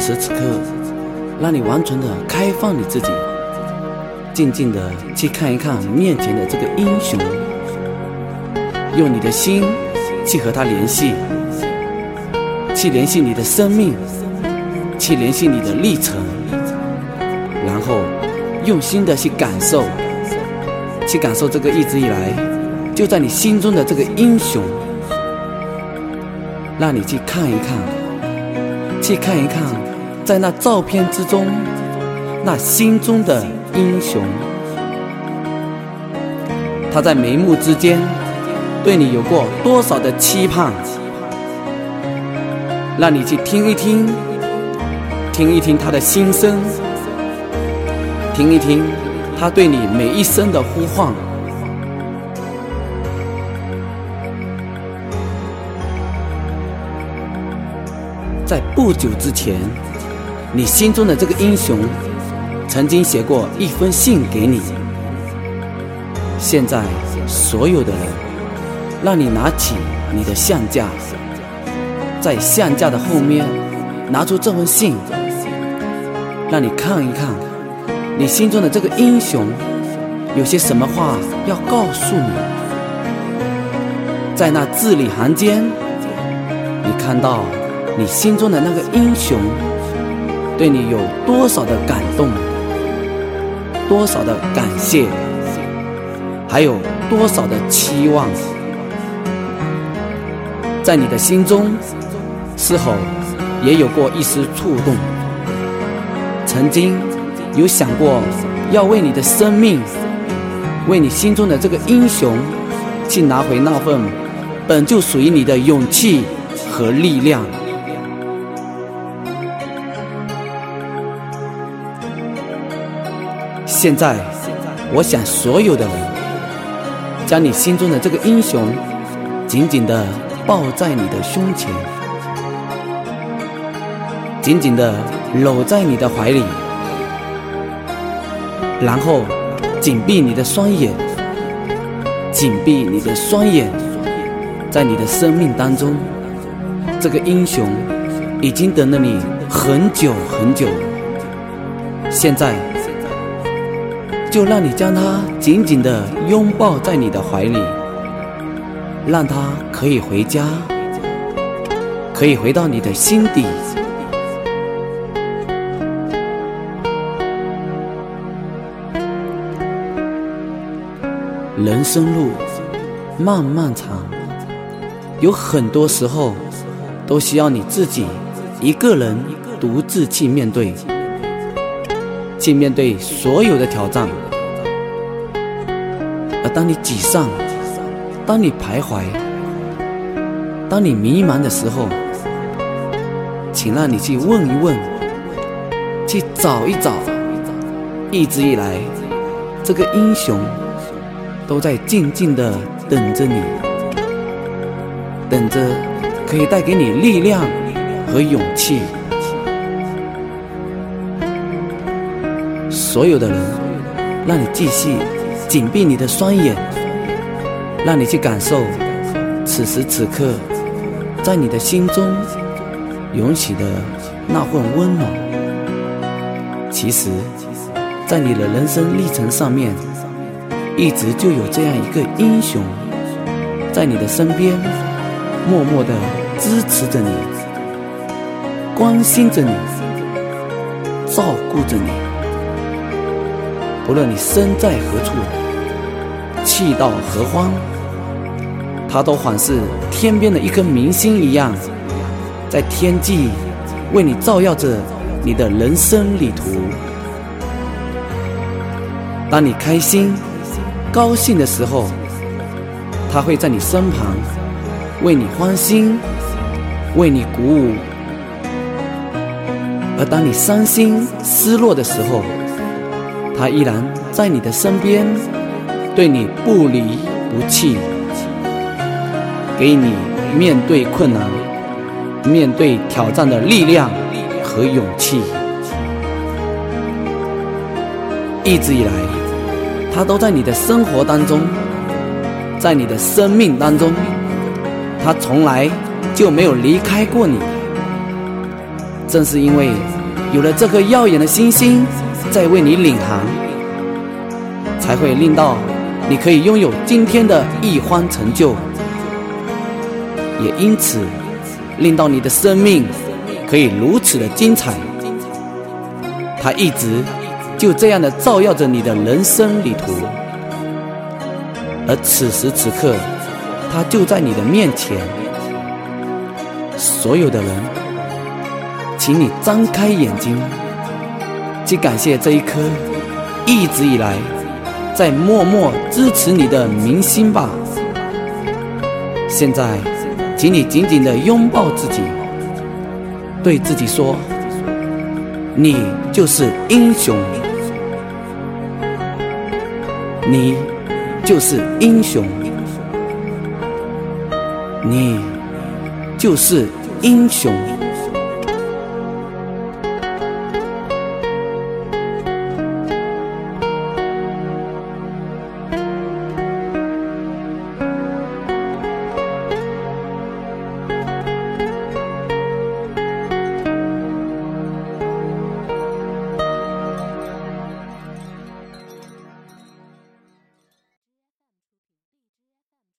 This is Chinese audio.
此时此刻，让你完全的开放你自己，静静的去看一看面前的这个英雄，用你的心去和他联系，去联系你的生命，去联系你的历程，然后用心的去感受，去感受这个一直以来就在你心中的这个英雄，让你去看一看。去看一看，在那照片之中，那心中的英雄，他在眉目之间对你有过多少的期盼？让你去听一听，听一听他的心声，听一听他对你每一声的呼唤。在不久之前，你心中的这个英雄，曾经写过一封信给你。现在，所有的人，让你拿起你的相架，在相架的后面拿出这封信，让你看一看，你心中的这个英雄，有些什么话要告诉你。在那字里行间，你看到。你心中的那个英雄，对你有多少的感动，多少的感谢，还有多少的期望，在你的心中，是否也有过一丝触动？曾经有想过要为你的生命，为你心中的这个英雄，去拿回那份本就属于你的勇气和力量。现在，我想所有的人，将你心中的这个英雄，紧紧地抱在你的胸前，紧紧地搂在你的怀里，然后紧闭你的双眼，紧闭你的双眼，在你的生命当中，这个英雄已经等了你很久很久，现在。就让你将他紧紧地拥抱在你的怀里，让他可以回家，可以回到你的心底。人生路漫漫长，有很多时候都需要你自己一个人独自去面对。去面对所有的挑战，而当你沮丧、当你徘徊、当你迷茫的时候，请让你去问一问，去找一找，一直以来这个英雄都在静静的等着你，等着可以带给你力量和勇气。所有的人，让你继续紧闭你的双眼，让你去感受此时此刻在你的心中涌起的那份温暖。其实，在你的人生历程上面，一直就有这样一个英雄，在你的身边，默默的支持着你，关心着你，照顾着你。无论你身在何处，气到何方，他都仿似天边的一颗明星一样，在天际为你照耀着你的人生旅途。当你开心、高兴的时候，他会在你身旁为你欢心，为你鼓舞；而当你伤心、失落的时候，他依然在你的身边，对你不离不弃，给你面对困难、面对挑战的力量和勇气。一直以来，他都在你的生活当中，在你的生命当中，他从来就没有离开过你。正是因为有了这颗耀眼的星星在为你领航，才会令到你可以拥有今天的一番成就，也因此令到你的生命可以如此的精彩。它一直就这样的照耀着你的人生旅途，而此时此刻，它就在你的面前。所有的人，请你张开眼睛，去感谢这一颗一直以来在默默支持你的明星吧。现在，请你紧紧的拥抱自己，对自己说：“你就是英雄，你就是英雄，你。”就是英雄。